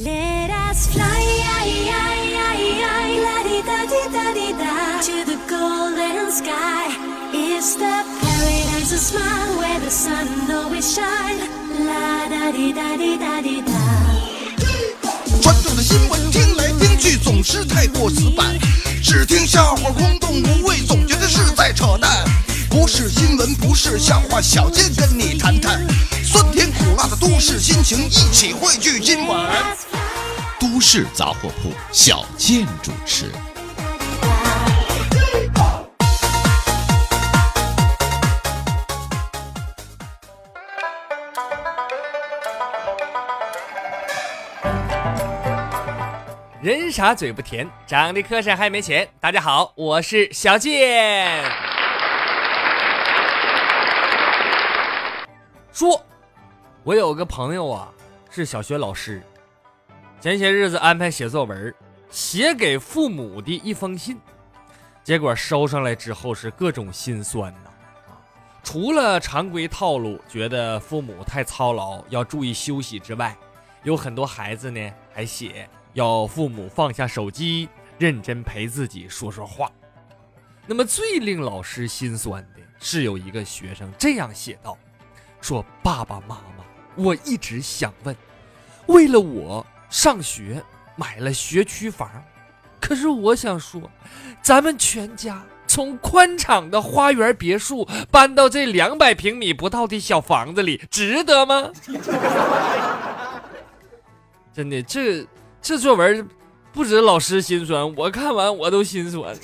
Let us fly la di da di da di da to the golden sky. It's the paradise of smile where the sun always shine. La da di da di da di da. 传统的新闻听来听去总是太过死板，只听笑话空洞无味，总觉得是在扯淡。不是新闻，不是笑话，小贱跟你谈谈酸甜苦辣的都市心情，一起汇聚今晚。都市杂货铺，小健主持。人傻嘴不甜，长得磕碜还没钱。大家好，我是小健。说，我有个朋友啊，是小学老师，前些日子安排写作文，写给父母的一封信，结果收上来之后是各种心酸呐。啊，除了常规套路，觉得父母太操劳，要注意休息之外，有很多孩子呢还写要父母放下手机，认真陪自己说说话。那么最令老师心酸的是有一个学生这样写道：“说爸爸妈妈，我一直想问，为了我上学买了学区房，可是我想说，咱们全家从宽敞的花园别墅搬到这两百平米不到的小房子里，值得吗？” 真的，这这作文不止老师心酸，我看完我都心酸。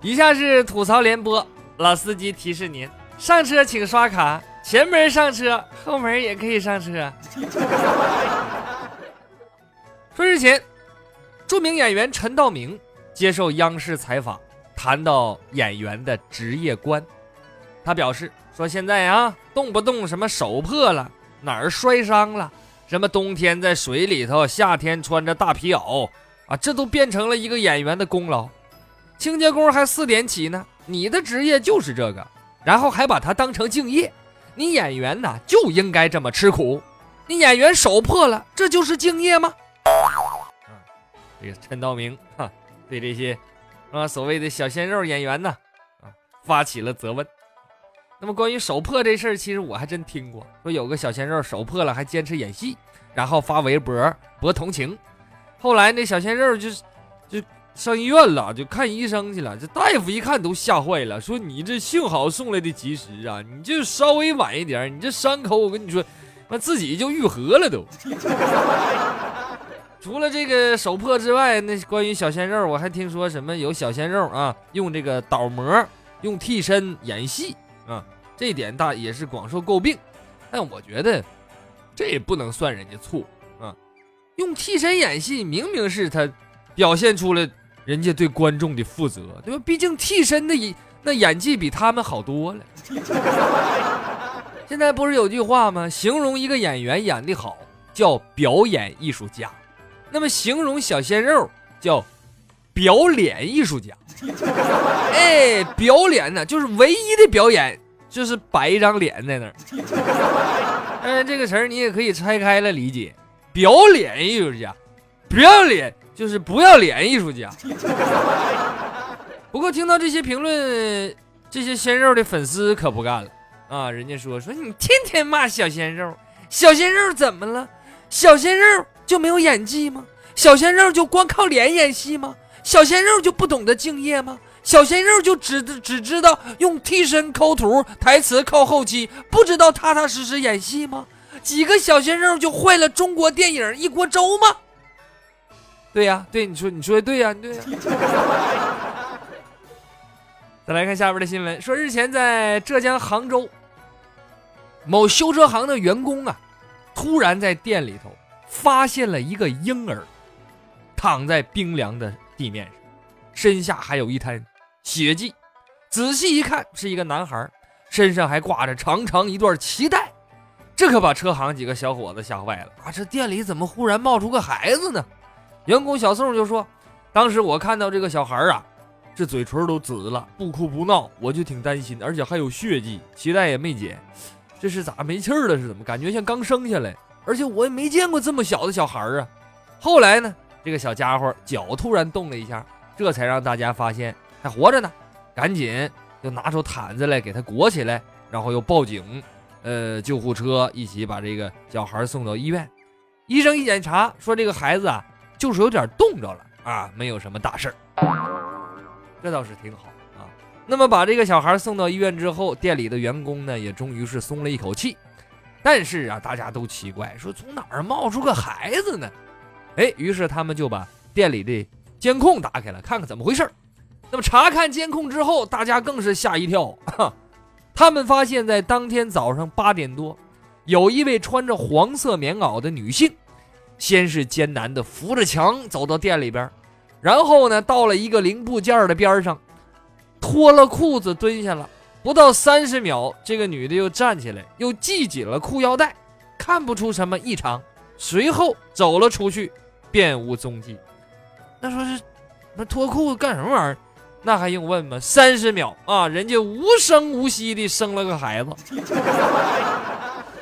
以下是吐槽联播，老司机提示您：上车请刷卡，前门上车，后门也可以上车。说日前，著名演员陈道明接受央视采访，谈到演员的职业观，他表示说：“现在啊，动不动什么手破了，哪儿摔伤了，什么冬天在水里头，夏天穿着大皮袄啊，这都变成了一个演员的功劳。清洁工还四点起呢，你的职业就是这个，然后还把它当成敬业。你演员呐，就应该这么吃苦。你演员手破了，这就是敬业吗？”啊，这个陈道明哈、对这些啊所谓的小鲜肉演员呢啊发起了责问。那么关于手破这事儿，其实我还真听过，说有个小鲜肉手破了还坚持演戏，然后发微博博同情。后来那小鲜肉就就上医院了，就看医生去了。这大夫一看都吓坏了，说你这幸好送来的及时啊，你就稍微晚一点，你这伤口我跟你说，那自己就愈合了都。除了这个手破之外，那关于小鲜肉，我还听说什么有小鲜肉啊，用这个倒模、用替身演戏啊，这点大也是广受诟病。但我觉得这也不能算人家错啊，用替身演戏，明明是他表现出了人家对观众的负责，对吧？毕竟替身的演那演技比他们好多了。现在不是有句话吗？形容一个演员演得好叫表演艺术家。那么形容小鲜肉叫表脸艺术家。哎，表脸呢，就是唯一的表演，就是摆一张脸在那儿。嗯，这个词儿你也可以拆开了理解，表脸艺术家，不要脸就是不要脸艺术家。不过听到这些评论，这些鲜肉的粉丝可不干了啊！人家说说你天天骂小鲜肉，小鲜肉怎么了？小鲜肉就没有演技吗？小鲜肉就光靠脸演戏吗？小鲜肉就不懂得敬业吗？小鲜肉就只只知道用替身抠图，台词靠后期，不知道踏踏实实演戏吗？几个小鲜肉就坏了中国电影一锅粥吗？对呀、对你说你说的对呀、对呀、再来看下边的新闻，说日前在浙江杭州，某修车行的员工啊，突然在店里头发现了一个婴儿，躺在冰凉的地面上，身下还有一滩血迹。仔细一看，是一个男孩，身上还挂着长长一段脐带。这可把车行几个小伙子吓坏了啊！这店里怎么忽然冒出个孩子呢？员工小宋就说：“当时我看到这个小孩啊，这嘴唇都紫了，不哭不闹，我就挺担心，而且还有血迹，脐带也没剪。这是咋没气儿了？是怎么感觉像刚生下来？而且我也没见过这么小的小孩啊。后来呢，这个小家伙脚突然动了一下，这才让大家发现还活着呢，赶紧就拿出毯子来给他裹起来，然后又报警，呃，救护车一起把这个小孩送到医院。医生一检查说这个孩子啊，就是有点冻着了啊，没有什么大事儿，这倒是挺好啊。那么把这个小孩送到医院之后，店里的员工呢也终于是松了一口气。但是啊，大家都奇怪，说从哪儿冒出个孩子呢？哎，于是他们就把店里的监控打开了，看看怎么回事儿。那么查看监控之后，大家更是吓一跳，他们发现，在当天早上八点多，有一位穿着黄色棉袄的女性，先是艰难地扶着墙走到店里边，然后呢，到了一个零部件的边上，脱了裤子蹲下了。不到三十秒，这个女的又站起来，又系紧了裤腰带，看不出什么异常。随后走了出去，便无踪迹。那说是，那脱裤子干什么玩意儿？那还用问吗？三十秒啊，人家无声无息的生了个孩子。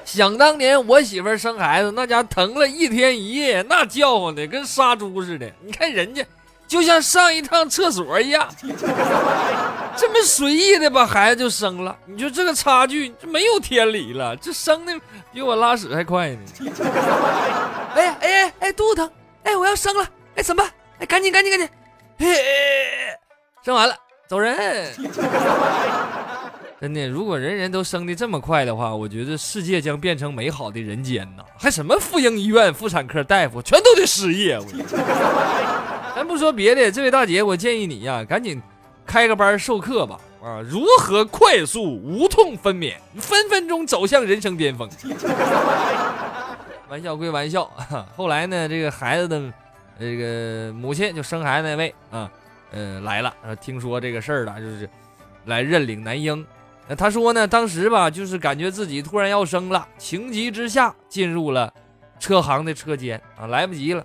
想当年我媳妇生孩子，那家疼了一天一夜，那叫唤的跟杀猪似的。你看人家，就像上一趟厕所一样。这么随意的把孩子就生了，你说这个差距就没有天理了。这生的比我拉屎还快呢！哎呀，哎呀哎，肚子疼！哎，我要生了！哎，怎么办？哎，赶紧赶紧赶紧！嘿，生完了，走人！真的，如果人人都生的这么快的话，我觉得世界将变成美好的人间呐！还什么妇婴医院、妇产科大夫，全都得失业！我，咱不说别的，这位大姐，我建议你呀，赶紧。开个班授课吧，啊，如何快速无痛分娩，分分钟走向人生巅峰？玩笑归玩笑，后来呢，这个孩子的这个母亲就生孩子那位啊，呃，来了，听说这个事儿了，就是来认领男婴。那他说呢，当时吧，就是感觉自己突然要生了，情急之下进入了车行的车间啊，来不及了。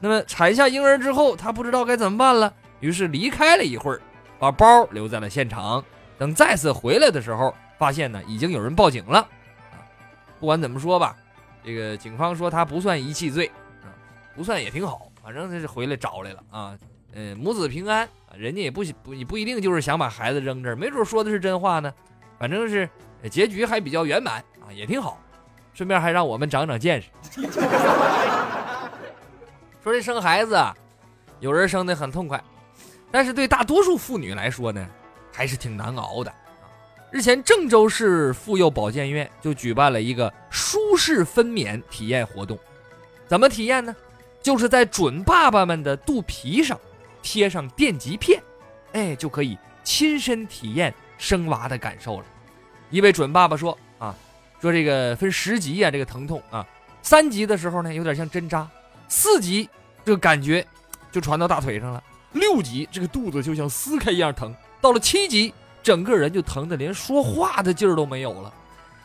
那么产下婴儿之后，他不知道该怎么办了，于是离开了一会儿。把包留在了现场，等再次回来的时候，发现呢已经有人报警了。啊，不管怎么说吧，这个警方说他不算遗弃罪，啊，不算也挺好，反正他是回来找来了啊。嗯，母子平安，人家也不不不一定就是想把孩子扔这儿，没准说的是真话呢。反正是结局还比较圆满啊，也挺好。顺便还让我们长长见识。说这生孩子啊，有人生的很痛快。但是对大多数妇女来说呢，还是挺难熬的。日前，郑州市妇幼保健院就举办了一个舒适分娩体验活动。怎么体验呢？就是在准爸爸们的肚皮上贴上电极片，哎，就可以亲身体验生娃的感受了。一位准爸爸说啊，说这个分十级呀，这个疼痛啊，三级的时候呢，有点像针扎；四级这个感觉就传到大腿上了。六级，这个肚子就像撕开一样疼；到了七级，整个人就疼得连说话的劲儿都没有了。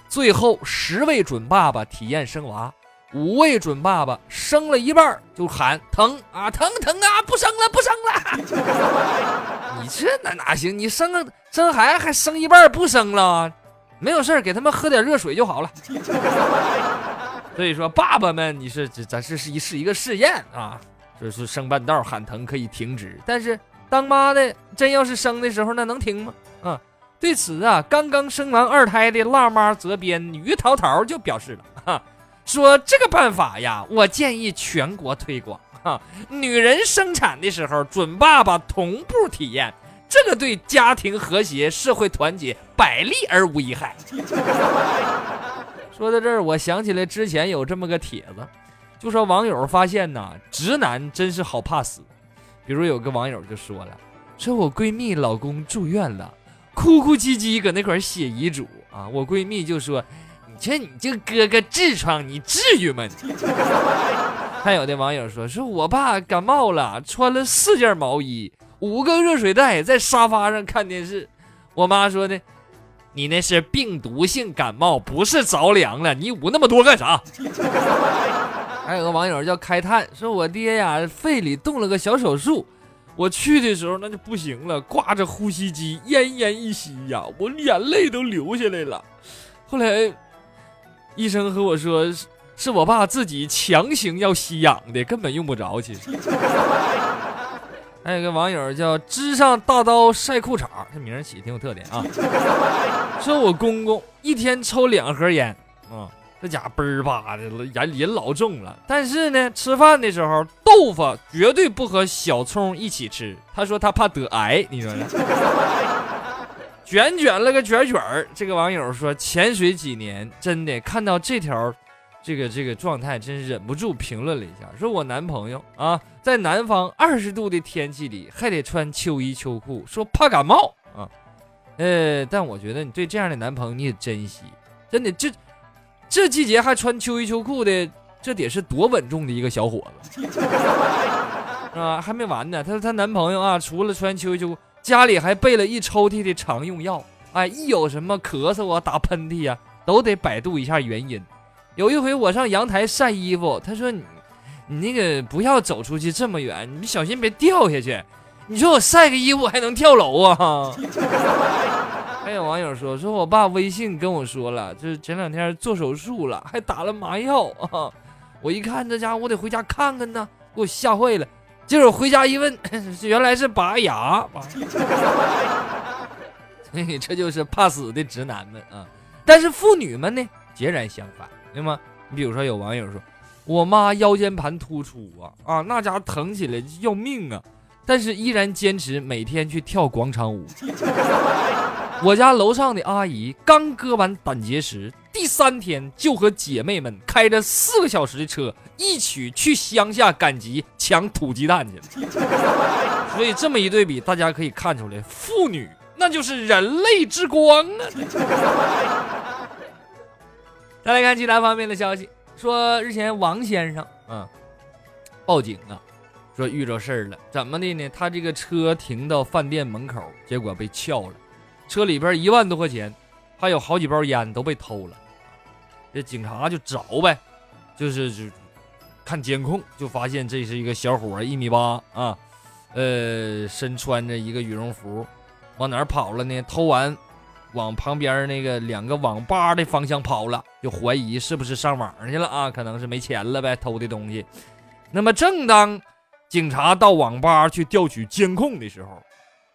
最后，十位准爸爸体验生娃，五位准爸爸生了一半就喊疼啊，疼疼啊，不生了，不生了！你这哪哪行？你生个生孩子还生一半不生了？没有事儿给他们喝点热水就好了。所以说，爸爸们，你是这咱是是一是一个试验啊。就是生半道喊疼可以停止，但是当妈的真要是生的时候，那能停吗？啊，对此啊，刚刚生完二胎的辣妈责编于桃桃就表示了，哈，说这个办法呀，我建议全国推广，哈，女人生产的时候准爸爸同步体验，这个对家庭和谐、社会团结百利而无一害。说到这儿，我想起来之前有这么个帖子。就说网友发现呐，直男真是好怕死。比如有个网友就说了，说我闺蜜老公住院了，哭哭唧唧搁那块写遗嘱啊。我闺蜜就说：“你这你就割个痔疮，你至于吗？”还有的网友说：“说我爸感冒了，穿了四件毛衣，五个热水袋，在沙发上看电视。”我妈说的：“你那是病毒性感冒，不是着凉了，你捂那么多干啥？” 还有个网友叫开叹，说我爹呀肺里动了个小手术，我去的时候那就不行了，挂着呼吸机奄奄一息呀，我眼泪都流下来了。后来医生和我说是我爸自己强行要吸氧的，根本用不着。其实，还有个网友叫支上大刀晒裤衩，这名儿起挺有特点啊。说我公公一天抽两盒烟，啊、这家伙嘣儿吧的，人人老重了。但是呢，吃饭的时候豆腐绝对不和小葱一起吃，他说他怕得癌。你说呢？卷卷了个卷卷儿，这个网友说潜水几年，真的看到这条，这个这个状态，真是忍不住评论了一下，说我男朋友啊，在南方二十度的天气里还得穿秋衣秋裤，说怕感冒啊。呃，但我觉得你对这样的男朋友你得珍惜，真的，这这季节还穿秋衣秋裤的，这得是多稳重的一个小伙子啊！还没完呢，她说她男朋友啊，除了穿秋衣秋裤。家里还备了一抽屉的常用药，哎，一有什么咳嗽啊、打喷嚏呀，都得百度一下原因。有一回我上阳台晒衣服，他说你你那个不要走出去这么远，你小心别掉下去。你说我晒个衣服还能跳楼啊？还有网友说，说我爸微信跟我说了，就是前两天做手术了，还打了麻药啊。我一看这家伙，我得回家看看呢，给我吓坏了。结果回家一问，原来是拔牙。所以这就是怕死的直男们啊！但是妇女们呢，截然相反，对吗？你比如说有网友说，我妈腰间盘突出啊啊，那家疼起来要命啊，但是依然坚持每天去跳广场舞。我家楼上的阿姨刚割完胆结石，第三天就和姐妹们开着四个小时的车，一起去乡下赶集抢土鸡蛋去了。所以这么一对比，大家可以看出来，妇女那就是人类之光啊！再来看其他方面的消息，说日前王先生啊报警啊，说遇着事儿了，怎么的呢？他这个车停到饭店门口，结果被撬了。车里边一万多块钱，还有好几包烟都被偷了，这警察就找呗，就是就看监控，就发现这是一个小伙一米八啊，呃，身穿着一个羽绒服，往哪儿跑了呢？偷完，往旁边那个两个网吧的方向跑了，就怀疑是不是上网去了啊？可能是没钱了呗，偷的东西。那么正当警察到网吧去调取监控的时候。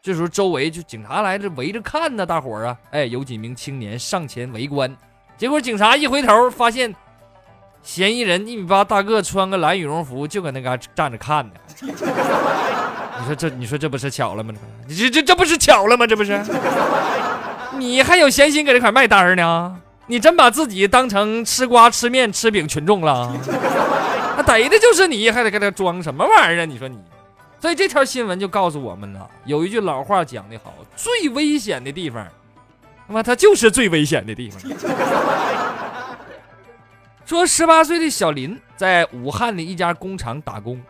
这时候周围就警察来这围着看呢，大伙儿啊，哎，有几名青年上前围观，结果警察一回头发现，嫌疑人一米八大个，穿个蓝羽绒服，就搁那嘎站着看呢。你说这，你说这不是巧了吗？你这这这不是巧了吗？这不是？你还有闲心搁这块卖单呢？你真把自己当成吃瓜吃面吃饼群众了？那逮的就是你，还得搁这装什么玩意儿啊？你说你？所以这条新闻就告诉我们了，有一句老话讲得好，最危险的地方，他妈它就是最危险的地方。说十八岁的小林在武汉的一家工厂打工，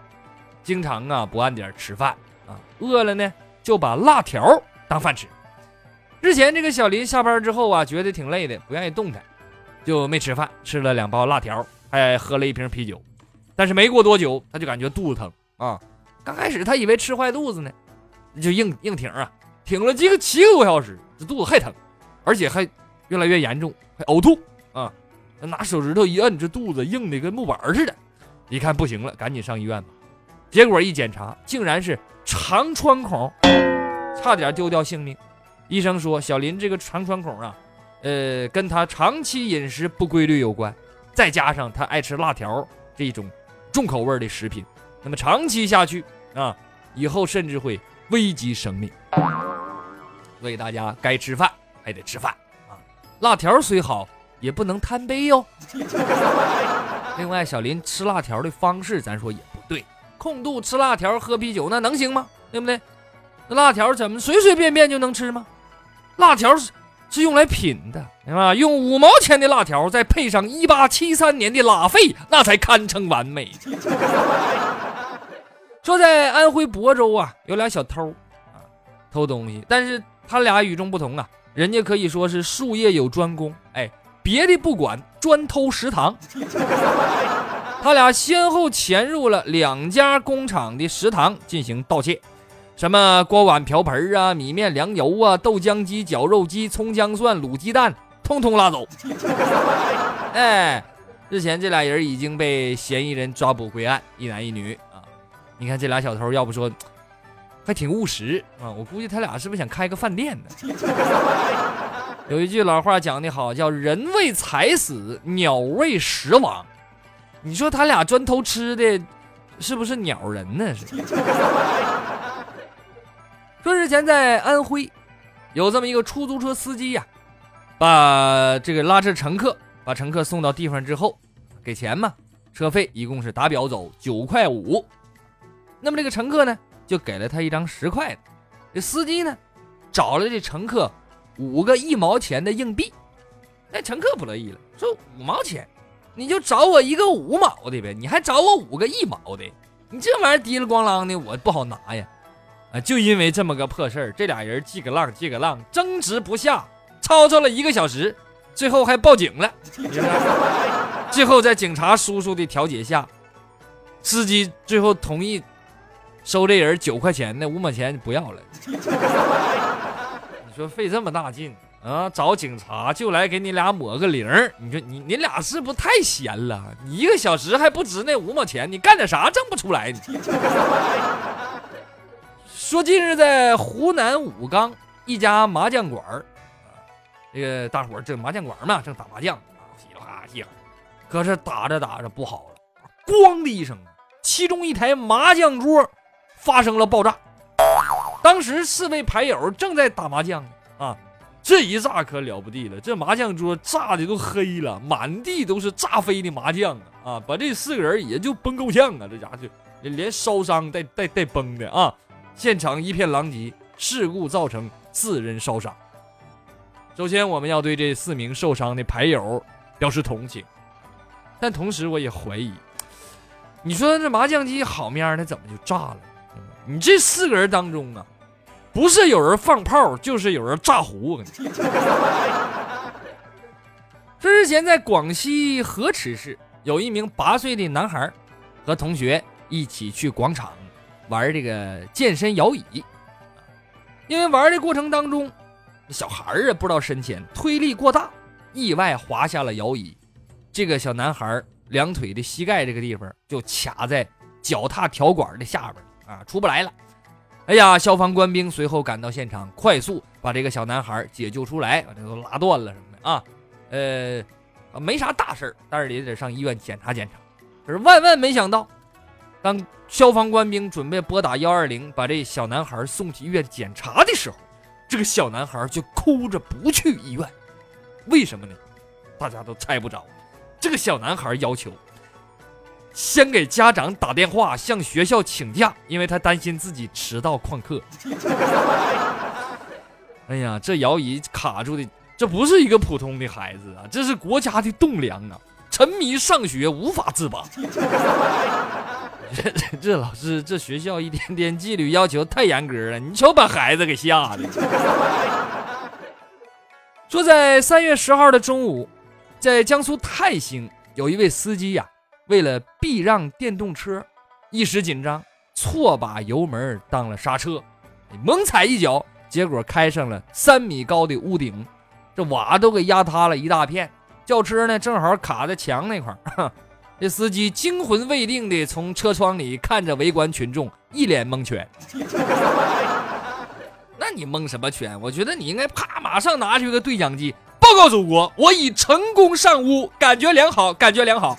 经常啊不按点吃饭啊，饿了呢就把辣条当饭吃。日前这个小林下班之后啊，觉得挺累的，不愿意动弹，就没吃饭，吃了两包辣条，还喝了一瓶啤酒。但是没过多久，他就感觉肚子疼啊。刚开始他以为吃坏肚子呢，就硬硬挺啊，挺了几个七个多小时，这肚子还疼，而且还越来越严重，还呕吐啊！拿手指头一摁，这肚子硬的跟木板似的。一看不行了，赶紧上医院吧。结果一检查，竟然是肠穿孔，差点丢掉性命。医生说，小林这个肠穿孔啊，呃，跟他长期饮食不规律有关，再加上他爱吃辣条这种重口味的食品。那么长期下去啊，以后甚至会危及生命。所以大家该吃饭还得吃饭啊，辣条虽好，也不能贪杯哟。另外，小林吃辣条的方式，咱说也不对，空肚吃辣条喝啤酒，那能行吗？对不对？那辣条怎么随随便便就能吃吗？辣条是是用来品的，对吧？用五毛钱的辣条，再配上一八七三年的拉菲，那才堪称完美。说在安徽亳州啊，有俩小偷啊，偷东西，但是他俩与众不同啊，人家可以说是术业有专攻，哎，别的不管，专偷食堂。他俩先后潜入了两家工厂的食堂进行盗窃，什么锅碗瓢盆啊、米面粮油啊、豆浆机、绞肉机、葱姜蒜、卤鸡蛋，通通拉走。哎，日前这俩人已经被嫌疑人抓捕归案，一男一女啊。你看这俩小偷，要不说还挺务实啊，我估计他俩是不是想开个饭店呢？有一句老话讲得好，叫“人为财死，鸟为食亡”。你说他俩专偷吃的，是不是鸟人呢？是。说日前在安徽，有这么一个出租车司机呀，把这个拉车乘客把乘客送到地方之后，给钱嘛，车费一共是打表走九块五。那么这个乘客呢，就给了他一张十块的。这司机呢，找了这乘客五个一毛钱的硬币。那乘客不乐意了，说五毛钱。你就找我一个五毛的呗，你还找我五个一毛的，你这玩意儿滴了咣啷的，我不好拿呀！啊，就因为这么个破事儿，这俩人记个浪记个浪，争执不下，吵吵了一个小时，最后还报警了。最后在警察叔叔的调解下，司机最后同意收这人九块钱的五毛钱不要了。你说费这么大劲？啊！找警察就来给你俩抹个零你说你你俩是不是太闲了？你一个小时还不值那五毛钱，你干点啥挣不出来？说近日在湖南武冈一家麻将馆儿，啊这个大伙儿这麻将馆嘛，正打麻将啊，稀里哗稀，可是打着打着不好了，咣的一声，其中一台麻将桌发生了爆炸。当时四位牌友正在打麻将啊。这一炸可了不地了，这麻将桌炸的都黑了，满地都是炸飞的麻将！啊，把这四个人也就崩够呛啊！这家伙就连烧伤带带带崩的啊！现场一片狼藉，事故造成四人烧伤。首先，我们要对这四名受伤的牌友表示同情，但同时我也怀疑，你说这麻将机好面的怎么就炸了？你这四个人当中啊？不是有人放炮，就是有人炸糊。这日前在广西河池市，有一名八岁的男孩和同学一起去广场玩这个健身摇椅，因为玩的过程当中，小孩儿啊不知道深浅，推力过大，意外滑下了摇椅。这个小男孩两腿的膝盖这个地方就卡在脚踏条管的下边啊，出不来了。哎呀！消防官兵随后赶到现场，快速把这个小男孩解救出来，把这都拉断了什么的啊，呃，没啥大事儿但是也得上医院检查检查。可是万万没想到，当消防官兵准备拨打幺二零把这小男孩送去医院检查的时候，这个小男孩就哭着不去医院。为什么呢？大家都猜不着。这个小男孩要求。先给家长打电话，向学校请假，因为他担心自己迟到旷课。哎呀，这摇椅卡住的，这不是一个普通的孩子啊，这是国家的栋梁啊！沉迷上学无法自拔。这 这老师，这学校一天天纪律要求太严格了，你瞅把孩子给吓的。说在三月十号的中午，在江苏泰兴，有一位司机呀。为了避让电动车，一时紧张，错把油门当了刹车，猛踩一脚，结果开上了三米高的屋顶，这瓦都给压塌了一大片。轿车呢，正好卡在墙那块儿。这司机惊魂未定地从车窗里看着围观群众，一脸蒙圈。那你蒙什么圈？我觉得你应该啪，马上拿出个对讲机。报告祖国，我已成功上屋，感觉良好，感觉良好。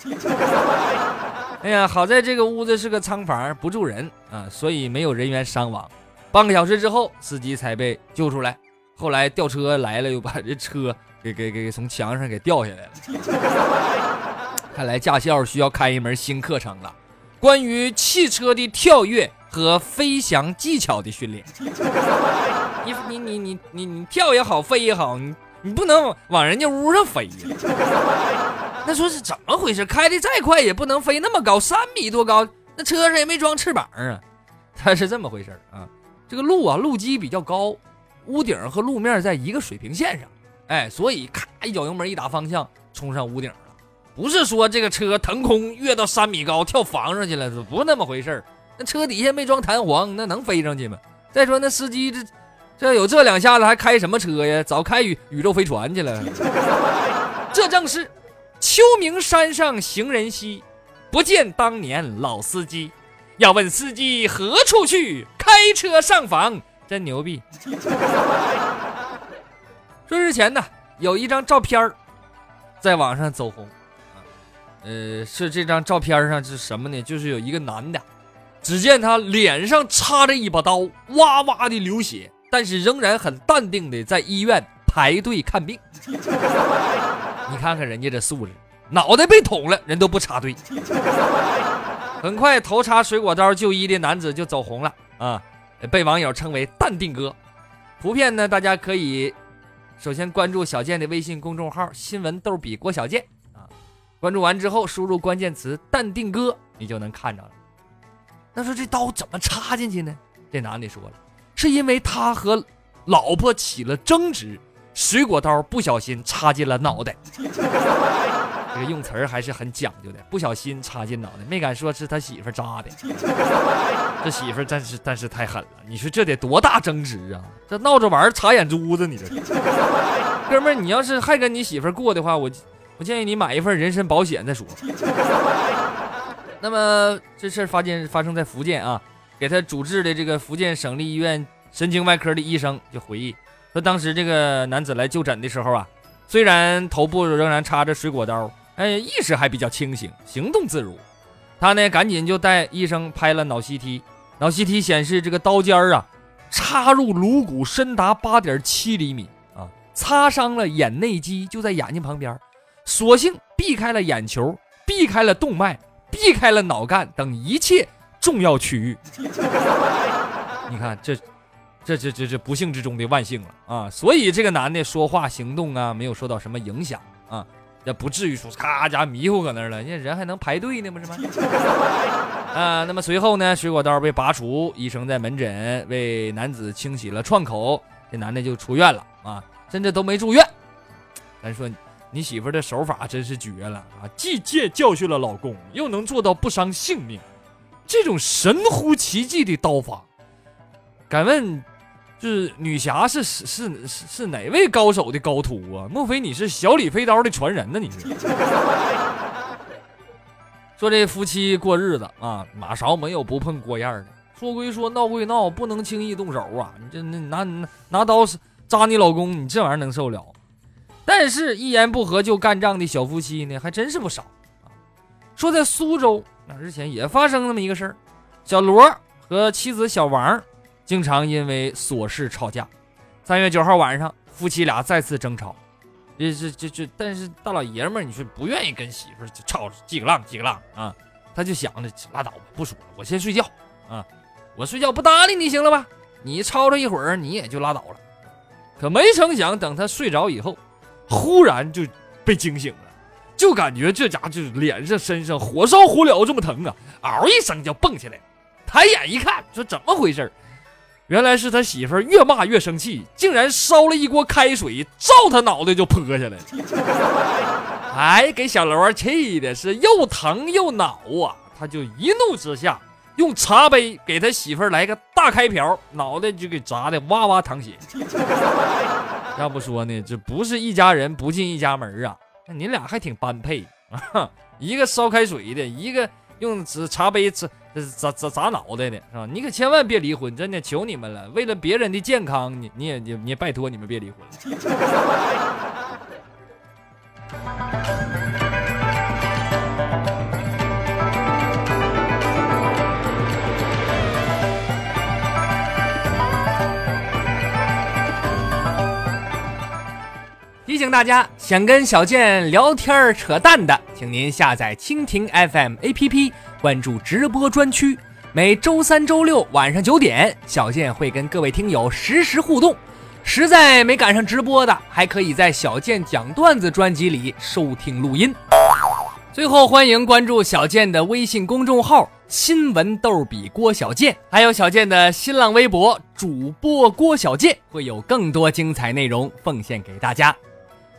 哎呀，好在这个屋子是个仓房，不住人啊，所以没有人员伤亡。半个小时之后，司机才被救出来。后来吊车来了，又把这车给给给从墙上给吊下来了。看来驾校需要开一门新课程了，关于汽车的跳跃和飞翔技巧的训练。你你你你你你跳也好，飞也好，你。你不能往人家屋上飞呀！那说是怎么回事？开的再快也不能飞那么高，三米多高，那车上也没装翅膀啊！它是这么回事啊！这个路啊，路基比较高，屋顶和路面在一个水平线上，哎，所以咔一脚油门一打方向，冲上屋顶了。不是说这个车腾空跃到三米高跳房上去了，不那么回事儿那车底下没装弹簧，那能飞上去吗？再说那司机这。这有这两下子还开什么车呀？早开宇宇宙飞船去了。这正是秋名山上行人稀，不见当年老司机。要问司机何处去，开车上访真牛逼。说日前呢，有一张照片儿在网上走红，呃，是这张照片上是什么呢？就是有一个男的，只见他脸上插着一把刀，哇哇的流血，但是仍然很淡定的在医院排队看病。你看看人家这素质，脑袋被捅了，人都不插队。很快，头插水果刀就医的男子就走红了啊，被网友称为“淡定哥”。图片呢，大家可以首先关注小健的微信公众号“新闻逗比郭小健”，关注完之后输入关键词“淡定哥”，你就能看着了。那说这刀怎么插进去呢？这男的说了，是因为他和老婆起了争执，水果刀不小心插进了脑袋。这个用词儿还是很讲究的，不小心插进脑袋，没敢说是他媳妇扎的。这媳妇真是，真是太狠了。你说这得多大争执啊？这闹着玩儿插眼珠子，你这哥们儿，你要是还跟你媳妇过的话，我我建议你买一份人身保险再说。那么这事儿发现发生在福建啊，给他主治的这个福建省立医院神经外科的医生就回忆说，当时这个男子来就诊的时候啊，虽然头部仍然插着水果刀。哎，意识还比较清醒，行动自如。他呢，赶紧就带医生拍了脑 CT，脑 CT 显示这个刀尖儿啊，插入颅骨深达八点七厘米啊，擦伤了眼内肌，就在眼睛旁边，索性避开了眼球，避开了动脉，避开了脑干等一切重要区域。你看，这，这这这这不幸之中的万幸了啊！所以这个男的说话行动啊，没有受到什么影响啊。也不至于说咔家迷糊搁那儿了，人家人还能排队呢，不是吗？啊，那么随后呢，水果刀被拔除，医生在门诊为男子清洗了创口，这男的就出院了啊，甚至都没住院。咱说你媳妇的手法真是绝了啊，既借教训了老公，又能做到不伤性命，这种神乎其技的刀法，敢问？就是女侠是是是是哪位高手的高徒啊？莫非你是小李飞刀的传人呢？你是？说这夫妻过日子啊，马勺没有不碰锅沿的。说归说，闹归闹，不能轻易动手啊！你这那拿拿拿刀扎你老公，你这玩意儿能受了？但是，一言不合就干仗的小夫妻呢，还真是不少啊。说在苏州，那之前也发生那么一个事儿，小罗和妻子小王。经常因为琐事吵架。三月九号晚上，夫妻俩再次争吵。这这这这，但是大老爷们儿，你说不愿意跟媳妇儿吵几个浪几个浪啊？他就想着拉倒吧，不说了，我先睡觉啊。我睡觉不搭理你行了吧？你吵吵一会儿，你也就拉倒了。可没成想，等他睡着以后，忽然就被惊醒了，就感觉这家伙就是脸上、身上火烧火燎这么疼啊！嗷一声就蹦起来，抬眼一看，说怎么回事？原来是他媳妇儿越骂越生气，竟然烧了一锅开水照他脑袋就泼下来了。哎，给小罗气的是又疼又恼啊！他就一怒之下用茶杯给他媳妇儿来个大开瓢，脑袋就给砸的哇哇淌血。要不说呢，这不是一家人不进一家门啊！那你俩还挺般配啊，一个烧开水的，一个用纸茶杯。砸砸砸脑袋的是吧？你可千万别离婚，真的求你们了！为了别人的健康，你你也你你拜托你们别离婚。提醒大家，想跟小健聊天扯淡的，请您下载蜻蜓 FM APP。关注直播专区，每周三、周六晚上九点，小健会跟各位听友实时互动。实在没赶上直播的，还可以在小健讲段子专辑里收听录音。最后，欢迎关注小健的微信公众号“新闻逗比郭小健”，还有小健的新浪微博主播郭小健，会有更多精彩内容奉献给大家。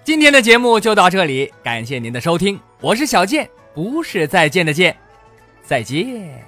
今天的节目就到这里，感谢您的收听，我是小健，不是再见的见。再见。